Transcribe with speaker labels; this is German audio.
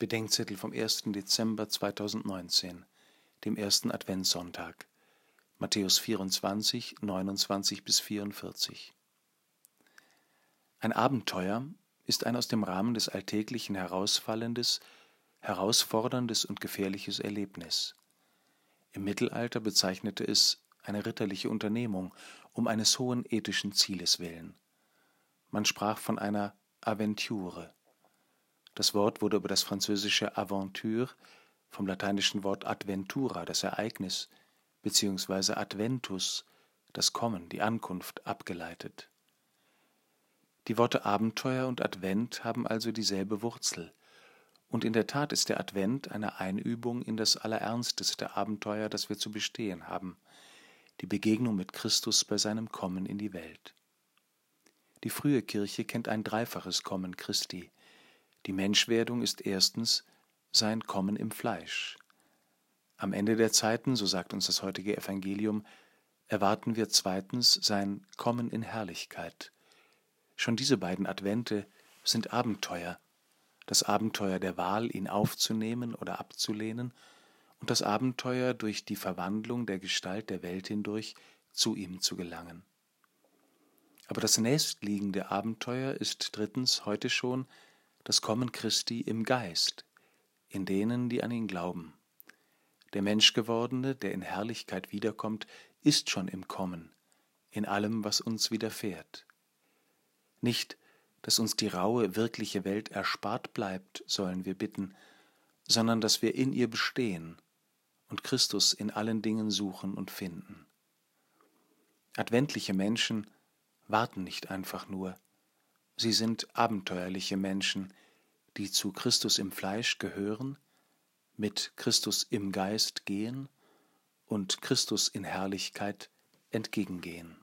Speaker 1: Bedenkzettel vom 1. Dezember 2019, dem ersten Adventssonntag, Matthäus 24, 29 bis 44. Ein Abenteuer ist ein aus dem Rahmen des Alltäglichen herausfallendes, herausforderndes und gefährliches Erlebnis. Im Mittelalter bezeichnete es eine ritterliche Unternehmung um eines hohen ethischen Zieles willen. Man sprach von einer Aventure. Das Wort wurde über das französische Aventure vom lateinischen Wort adventura, das Ereignis, beziehungsweise adventus, das Kommen, die Ankunft, abgeleitet. Die Worte Abenteuer und Advent haben also dieselbe Wurzel, und in der Tat ist der Advent eine Einübung in das allerernsteste Abenteuer, das wir zu bestehen haben, die Begegnung mit Christus bei seinem Kommen in die Welt. Die frühe Kirche kennt ein dreifaches Kommen Christi, die Menschwerdung ist erstens sein Kommen im Fleisch. Am Ende der Zeiten, so sagt uns das heutige Evangelium, erwarten wir zweitens sein Kommen in Herrlichkeit. Schon diese beiden Advente sind Abenteuer, das Abenteuer der Wahl, ihn aufzunehmen oder abzulehnen, und das Abenteuer, durch die Verwandlung der Gestalt der Welt hindurch zu ihm zu gelangen. Aber das nächstliegende Abenteuer ist drittens heute schon das Kommen Christi im Geist, in denen, die an ihn glauben. Der Menschgewordene, der in Herrlichkeit wiederkommt, ist schon im Kommen, in allem, was uns widerfährt. Nicht, dass uns die raue, wirkliche Welt erspart bleibt, sollen wir bitten, sondern dass wir in ihr bestehen und Christus in allen Dingen suchen und finden. Adventliche Menschen warten nicht einfach nur, Sie sind abenteuerliche Menschen, die zu Christus im Fleisch gehören, mit Christus im Geist gehen und Christus in Herrlichkeit entgegengehen.